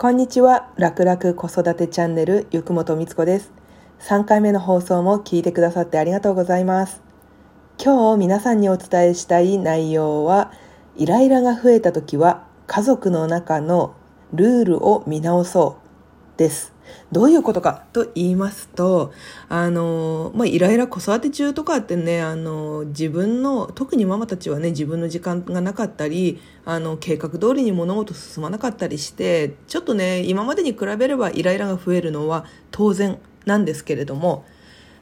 こんにちは。楽々子育てチャンネルゆくもとみつこです。3回目の放送も聞いてくださってありがとうございます。今日皆さんにお伝えしたい内容はイライラが増えた時は家族の中のルールを見直そうです。どういうことかと言いますと、あの、まあ、イライラ子育て中とかってね、あの、自分の、特にママたちはね、自分の時間がなかったり、あの、計画通りに物事進まなかったりして、ちょっとね、今までに比べればイライラが増えるのは当然なんですけれども、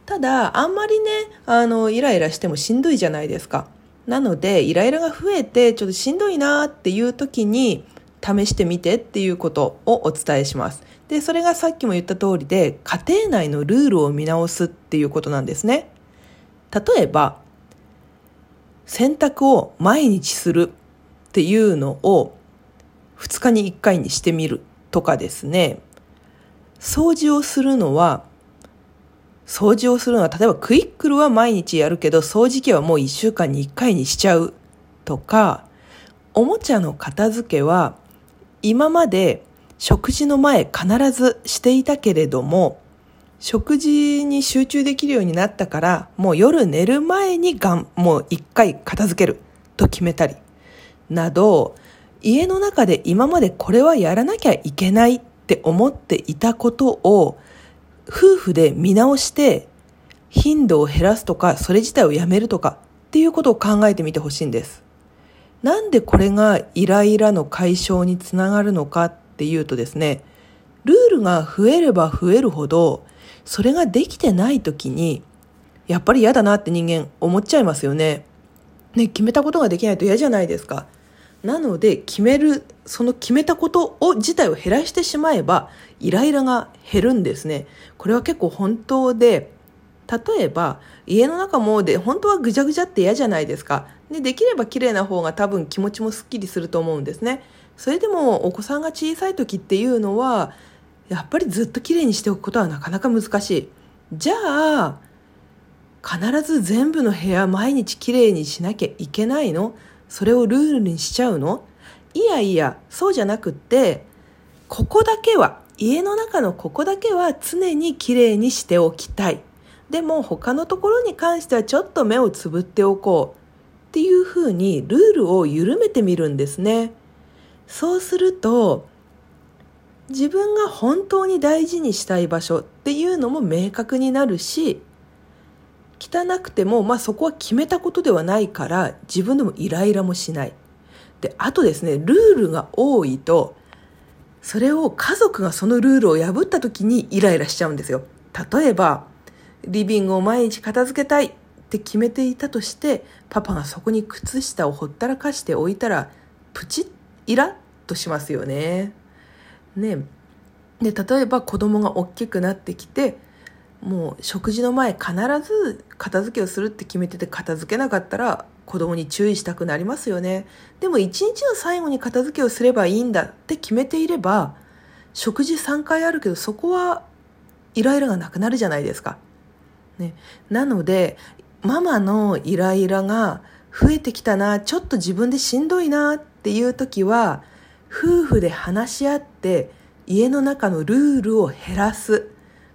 ただ、あんまりね、あの、イライラしてもしんどいじゃないですか。なので、イライラが増えて、ちょっとしんどいなっていう時に、試してみてっていうことをお伝えします。で、それがさっきも言った通りで、家庭内のルールを見直すっていうことなんですね。例えば、洗濯を毎日するっていうのを2日に1回にしてみるとかですね、掃除をするのは、掃除をするのは、例えばクイックルは毎日やるけど、掃除機はもう1週間に1回にしちゃうとか、おもちゃの片付けは今まで食事の前必ずしていたけれども、食事に集中できるようになったから、もう夜寝る前にがん、もう一回片付けると決めたり、など、家の中で今までこれはやらなきゃいけないって思っていたことを、夫婦で見直して、頻度を減らすとか、それ自体をやめるとかっていうことを考えてみてほしいんです。なんでこれがイライラの解消につながるのかっっていうとですね、ルールが増えれば増えるほど、それができてない時に、やっぱり嫌だなって人間思っちゃいますよね。ね、決めたことができないと嫌じゃないですか。なので、決める、その決めたことを、自体を減らしてしまえば、イライラが減るんですね。これは結構本当で、例えば、家の中もで、本当はぐちゃぐちゃって嫌じゃないですか。で、できれば綺麗な方が多分気持ちもすっきりすると思うんですね。それでもお子さんが小さい時っていうのは、やっぱりずっと綺麗にしておくことはなかなか難しい。じゃあ、必ず全部の部屋毎日綺麗にしなきゃいけないの？それをルールにしちゃうの？いやいや、そうじゃなくって、ここだけは、家の中のここだけは常に綺麗にしておきたい。でも他のところに関してはちょっと目をつぶっておこう。っていうふうにルールを緩めてみるんですね。そうすると自分が本当に大事にしたい場所っていうのも明確になるし汚くても、まあ、そこは決めたことではないから自分でもイライラもしない。であとですねルールが多いとそれを家族がそのルールを破った時にイライラしちゃうんですよ。例えばリビングを毎日片付けたいって決めていたとしてパパがそこに靴下をほったらかしておいたらプチッイラッとしますよね。ねで例えば子供が大きくなってきてもう食事の前必ず片付けをするって決めてて片付けなかったら子供に注意したくなりますよね。でも一日の最後に片付けをすればいいんだって決めていれば食事3回あるけどそこはイライラがなくなるじゃないですか。ね、なのでママのイライラが増えてきたな、ちょっと自分でしんどいなっていう時は、夫婦で話し合って家の中のルールを減らす、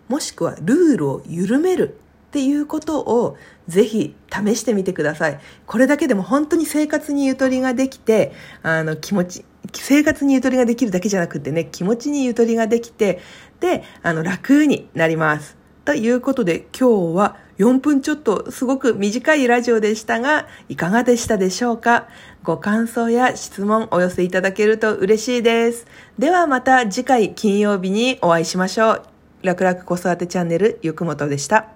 もしくはルールを緩めるっていうことをぜひ試してみてください。これだけでも本当に生活にゆとりができて、あの気持ち、生活にゆとりができるだけじゃなくてね、気持ちにゆとりができて、で、あの楽になります。ということで今日は4分ちょっとすごく短いラジオでしたが、いかがでしたでしょうか？ご感想や質問お寄せいただけると嬉しいです。ではまた次回金曜日にお会いしましょう。楽々子育てチャンネルゆくもとでした。